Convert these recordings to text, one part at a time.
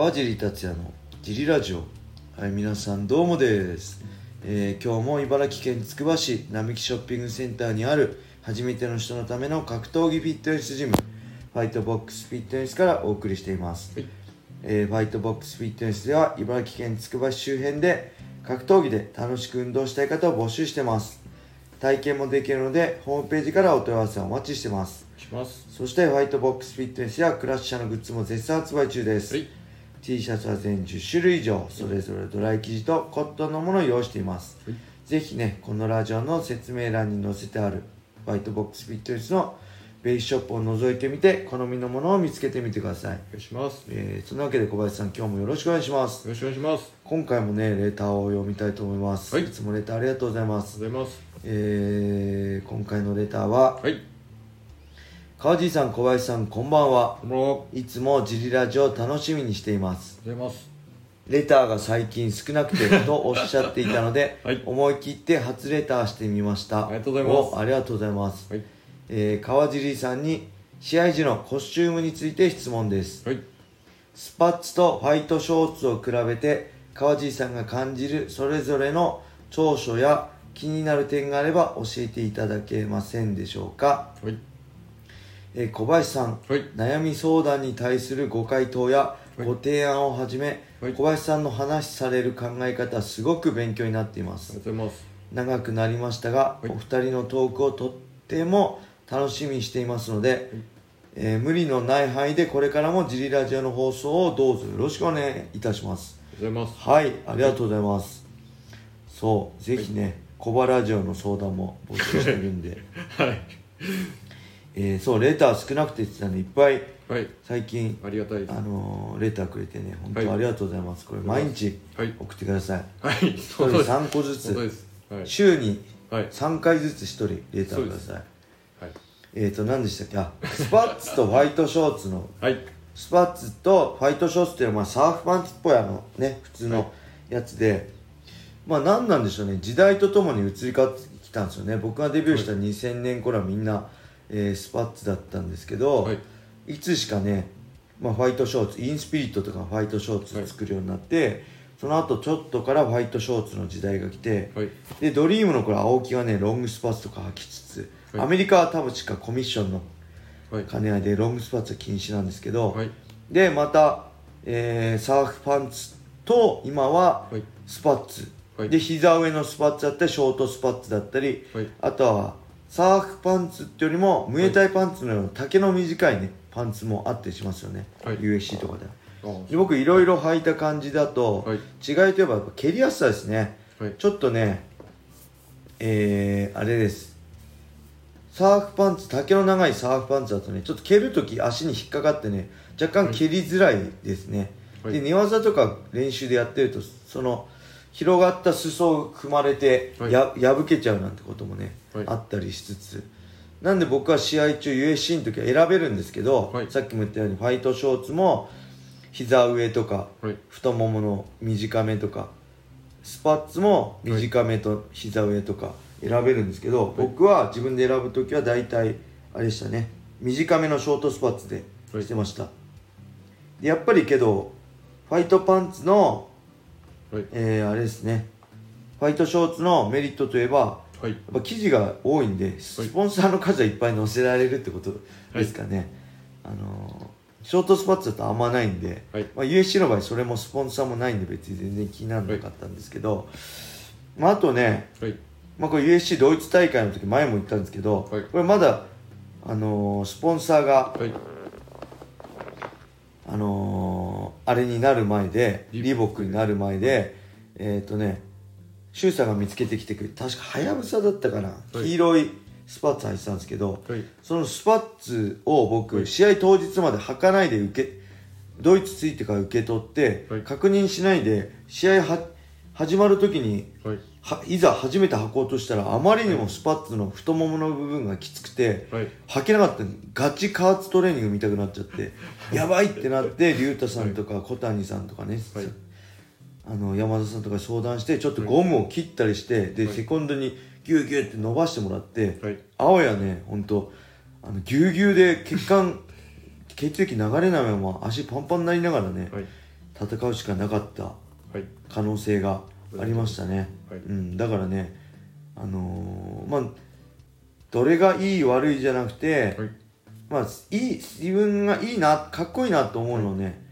川尻達也のジリラジオ。はい皆さんどうもです、えー今日も茨城県つくば市並木ショッピングセンターにある初めての人のための格闘技フィットネスジムファイトボックスフィットネスからお送りしています、はい。えーファイトボックスフィットネスでは茨城県つくば市周辺で格闘技で楽しく運動したい方を募集してます。体験もできるのでホームページからお問い合わせをお待ちしてます。します。そしてファイトボックスフィットネスやクラッシャーのグッズも絶賛発売中です、はい T シャツは全10種類以上それぞれドライ生地とコットンのものを用意しています、はい。ぜひねこのラジオの説明欄に載せてあるファイトボックスフィットネスのベースショップを覗いてみて好みのものを見つけてみてください、お願いします。よえーそんなわけで小林さん今日もよろしくお願いします。ろしくお願いします。今回もねレターを読みたいと思います、はい。いつもレターありがとうございまありがす。とうござい。ますえー今回のレターははい川地さん小林さんこんばんは。いつもジリラジオを楽しみにしています。レターが最近少なくてとおっしゃっていたので、はい。思い切って初レターしてみました。ありがとうございます。おありがとうございます、はい。えー川尻さんに試合時のコスチュームについて質問です。はい。スパッツとファイトショーツを比べて川尻さんが感じるそれぞれの長所や気になる点があれば教えていただけませんでしょうか、はいえー小林さんはい。悩み相談に対するご回答やはい。ご提案をはじめ、はい。小林さんの話される考え方すごく勉強になっていまあす。長くなりましたが、はい。お二人のトークをとっても楽しみにしていますので、えー無理のない範囲でこれからもジリラジオの放送をどうぞよろしくお願いいたします。ありがとうございます。はい。ありがとうございます、そう。ぜひね、コバラジオの相談も募集してるんで、はいえーそうレター少なくて言ってたんでいっぱい。はい。最近ありがたいです。あのーレターくれてね本はい当ありがとうございます、これ毎日はい。送ってください、はい。一人3個ずつ。週にはい。3回ずつ1人レターください。はい。えっ、ー、と何でしたっけ？あスパッツとファイトショーツの。はい。スパッツとファイトショーツっていうのはまあサーフパンツっぽいあのね普通はい。のやつで、まあ何なんでしょうね。時代とともに移り変わってきたんですよね。僕がデビューした2000年頃はみんな、えースパッツだったんですけど、はい。いつしかね、まあ、ファイトショーツインスピリットとかファイトショーツ作るようになって、その後ちょっとからファイトショーツの時代が来て、はい。でドリームの頃青木がねロングスパッツとか履きつつ、はい。アメリカは多分しかコミッションのはい。兼ね合いでロングスパッツは禁止なんですけど、はい。でまた、えーサーフパンツと今ははい。スパッツ、はい。で膝上のスパッツだったりショートスパッツだったり、はい。あとはサーフパンツってよりもムエタイパンツのような丈の短いねパンツもあったりしますよね、はい。USC とかで。あで僕いろいろ履いた感じだと、はい。違いといえばやっぱ蹴りやすさですね。はい。ちょっとねえー、あれです。サーフパンツ丈の長いサーフパンツだとねちょっと蹴るとき足に引っかかってね若干蹴りづらいですね、はい。で寝技とか練習でやってるとその広がった裾を踏まれてはい。や、破けちゃうなんてこともね、はいあったりしつつ。なんで僕は試合中 USC の時は選べるんですけど、はい。さっきも言ったようにファイトショーツも膝上とかはい。太ももの短めとかスパッツも短めと膝上とか選べるんですけど、僕は自分で選ぶ時は大体あれでしたね。短めのショートスパッツでしてました、でやっぱりけどファイトパンツの、はい。えーあれですね。ファイトショーツのメリットといえばはい。やっぱ生地が多いんでスポンサーの数はいっぱい載せられるってことですかね、あのーショートスパッツだとあんまないんで、はい。まあ、USC の場合それもスポンサーもないんで別に全然気にならなかったんですけど、まあ、あとね、はい。まあ、これ USC ドイツ大会の時前も言ったんですけど、はい。これまだ、あのースポンサーが、はい。あのーあれになる前でリリボックになる前でえっ、とねシュウさんが見つけてきてくれ確かハヤブサだったかな、はい。黄色いスパッツ履いてたんですけど、はい。そのスパッツを僕、はい。試合当日まで履かないで受けドイツ着いてから受け取って、はい。確認しないで試合は始まる時にはい。はいざ初めて履こうとしたらあまりにもスパッツの太ももの部分がきつくて、はい。履けなかった。ガチ加圧トレーニング見たくなっちゃって やばいってなって龍太さんとか小谷さんとかね、はいあの山田さんとかに相談してちょっとゴムを切ったりして、で、はい。セコンドにギューギューって伸ばしてもらって、はい。あわやね本当あのぎゅうぎゅうで血管 血液流れないまま足パンパンになりながらね、はい。戦うしかなかったはい。可能性がありましたね、はい。うん、だからねあのーまあどれがいい悪いじゃなくて、はい。まあいい自分がいいなかっこいいなと思うのをね、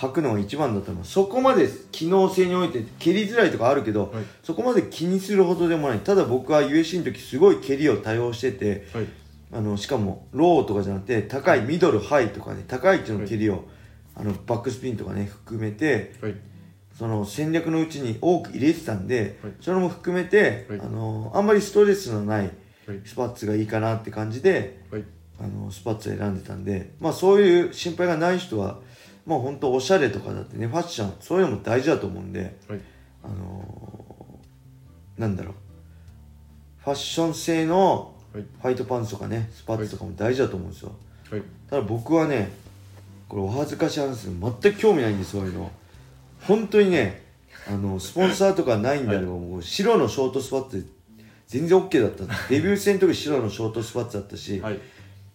履くのが一番だと思う。そこまで機能性において蹴りづらいとかあるけど、はい。そこまで気にするほどでもない。ただ僕は USC の時すごい蹴りを多用しててはい。あのしかもローとかじゃなくて高いミドルハイとかね高い位置の蹴りを、あのバックスピンとかね含めてはい。その戦略のうちに多く入れてたんで、はい。それも含めて、はい。あのあんまりストレスのないはい。スパッツがいいかなって感じではい。あのスパッツを選んでたんでまあそういう心配がない人はまあ本当おしゃれとかだってねファッションそういうのも大事だと思うんではい。あのーなんだろう。ファッション性のはい。ファイトパンツとかねスパッツとかも大事だと思うんですよ、はい。ただ僕はねこれお恥ずかしい話全く興味ないんですそういうの。本当にねあのスポンサーとかないんであれば、もう白のショートスパッツで全然 OK だった。デビュー戦の時白のショートスパッツだったし、はい。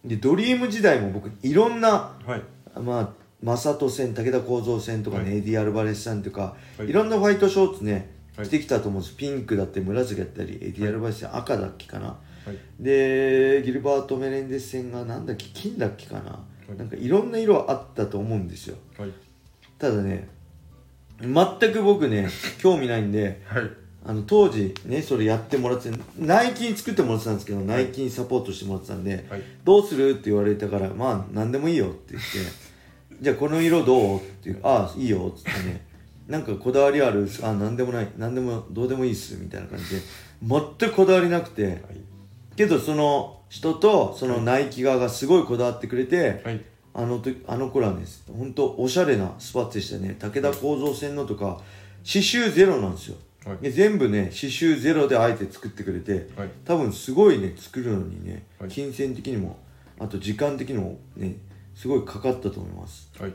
でドリーム時代も僕いろんなはい。まあ魔裟斗戦武田幸三戦とかね、はい。エディ・アルバレスさんとか、はい。い、ろんなファイトショーツねはい。着てきたと思うんです、ピンクだって紫だったりエディ・アルバレス戦赤だっけかな、はい。でギルバート・メレンデス戦がなんだっけ金だっけかな、い。なんかいろんな色あったと思うんですよ。はい。ただね全く僕ね 興味ないんではい。あの当時ねそれやってもらってナイキに作ってもらってたんですけど、ナイキにサポートしてもらってたんで、はい。どうするって言われたからまあ何でもいいよって言ってじゃあこの色どう？っていうああいいよ。っつってね。なんかこだわりある？あ何でもない。何でもどうでもいいっすみたいな感じで。全くこだわりなくて。はい。けどその人とそのナイキ側がすごいこだわってくれて、はい。あの時あの頃はね本当おしゃれなスパッツでしたね。武田構造線のとか刺繍ゼロなんですよ、はい。で全部ね刺繍ゼロであえて作ってくれて、はい。多分すごいね作るのにね、はい。金銭的にもあと時間的にもねすごいかかったと思います。はい。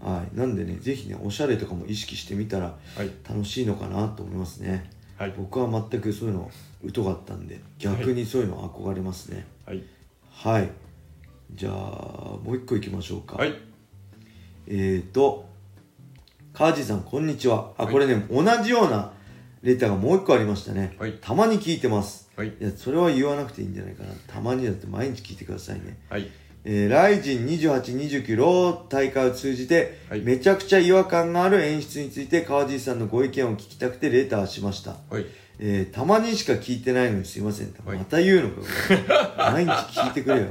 はい。なんでねぜひねおしゃれとかも意識してみたらはい。楽しいのかなと思いますね。はい。僕は全くそういうの疎かったんで逆にそういうの憧れますね。はい。はい。じゃあもう一個いきましょうか。はい。えーと、川地さん、こんにちは。あ、はい。これね、同じようなレターがもう一個ありましたね。はい。たまに聞いてます。はい。いや、それは言わなくていいんじゃないかな。たまにだって毎日聞いてくださいね。はいえー、ライジン28、29ロー大会を通じて、はいめちゃくちゃ違和感がある演出について川地さんのご意見を聞きたくてレターしました。はいえーたまにしか聞いてないのにすいません。はいまた言うの？かよ。毎日聞いてくれよ。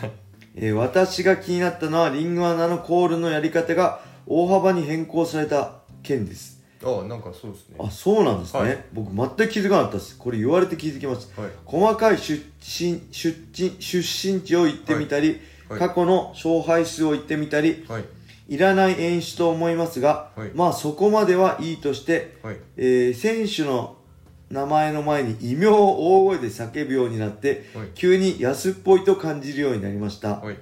えー私が気になったのはリングアナのコールのやり方が大幅に変更された件です。あなんかそうですねあ、そうなんですね。はい僕全く気づかなかったです。これ言われて気づきました。はい細かい出身、出身、出身地を言ってみたり、はいはい過去の勝敗数を言ってみたり、はい。いらない演出と思いますが、はい。まあそこまではいいとして、はい。えー選手の名前の前に異名を大声で叫ぶようになって、はい。急に安っぽいと感じるようになりました。はい。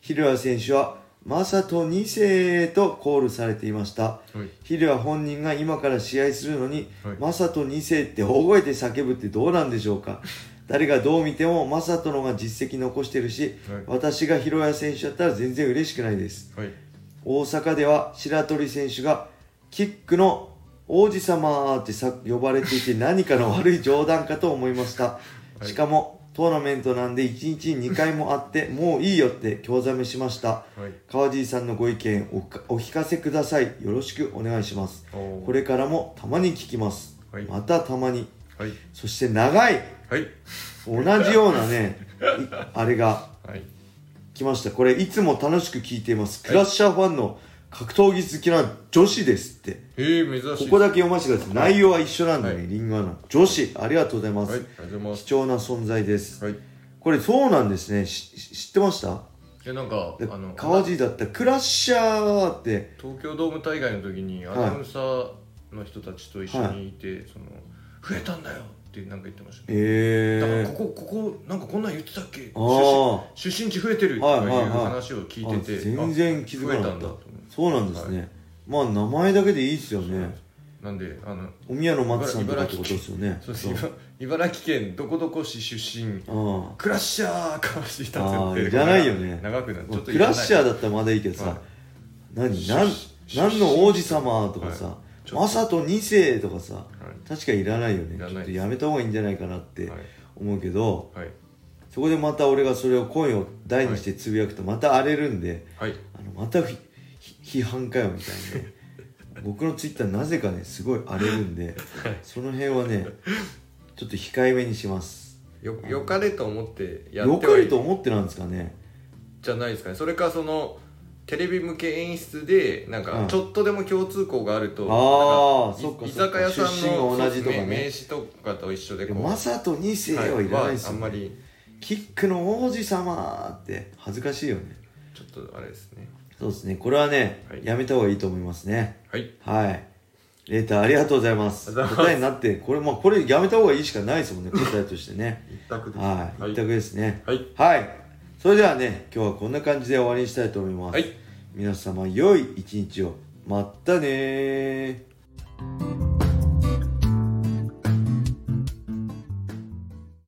ヒルア選手は、マサト2世とコールされていました。はい。ヒルア本人が今から試合するのに、はい。マサト2世って大声で叫ぶってどうなんでしょうか誰がどう見てもマサトのが実績残してるし、はい。私がヒロヤ選手だったら全然嬉しくないです。はい。大阪では白鳥選手がキックの王子様ってさ呼ばれていて何かの悪い冗談かと思いました、い。しかもトーナメントなんで1日に2回もあってもういいよって興ざめしました。はい。川尻さんのご意見お聞かせください。よろしくお願いします。これからもたまに聞きます、はい。またたまに。はい。そして長いはい。同じようなねいあれがはい。来ました。これいつも楽しく聞いています。クラッシャーファンの格闘技好きな女子ですって。ええ珍しいここだけ読ませてください。内容は一緒なんだね、はい。リングアナ女子ありがとうございます、はいありがとうございます。貴重な存在です、はい。これそうなんですね。しし知ってました？いやなんかであの川尻だったらクラッシャーって。東京ドーム大会の時にアナウンサーの人たちと一緒にいて、その増えたんだよってなんか言ってましたね、えだからえここここなんかこんなん言ってたっけ？出身出身地増えてるとかいうはいはいはい。話を聞いてて、あ全然気づかなかった。んだそうなんですね、まあ名前だけでいいですよね。なんであのお宮の松さんとかってことですよね。茨城県どこどこ市出身。あクラッシャー川尻達あ也ってーいらないよね。長くなる。ちょっとクラッシャーだだったらまだいいけどさ、はい。何なん何の王子様とかさ、はいマサト2世とかさはい。確かにいらないよね。ちょっとやめた方がいいんじゃないかなってはい。思うけど、はい。そこでまた俺がそれを声を大にしてつぶやくとまた荒れるんで、はい。あのまた批判かよみたいなね。僕のツイッターなぜかねすごい荒れるんで、その辺はねちょっと控えめにします。よよかれと思ってやってよかれはいと思ってなんですかね。じゃないですかね。それかそのテレビ向け演出でなんうん。かちょっとでも共通項があると、あーなんかそっかい居酒屋さんの同じとかね。名詞とかと一緒でこうマサト2世はいらないですよ、ね。はあんまり。キックの王子様って恥ずかしいよね。ちょっとあれですね。そうですね。これはね、はい。やめた方がいいと思いますね。はい。はい。レーターありがとうございます。答えになってこれまあこれやめた方がいいしかないですもんね答えとしてね。一択です。はい、はい。一択ですね。はい。はいそれではね今日はこんな感じで終わりにしたいと思います、はい。皆様良い一日を。まったねー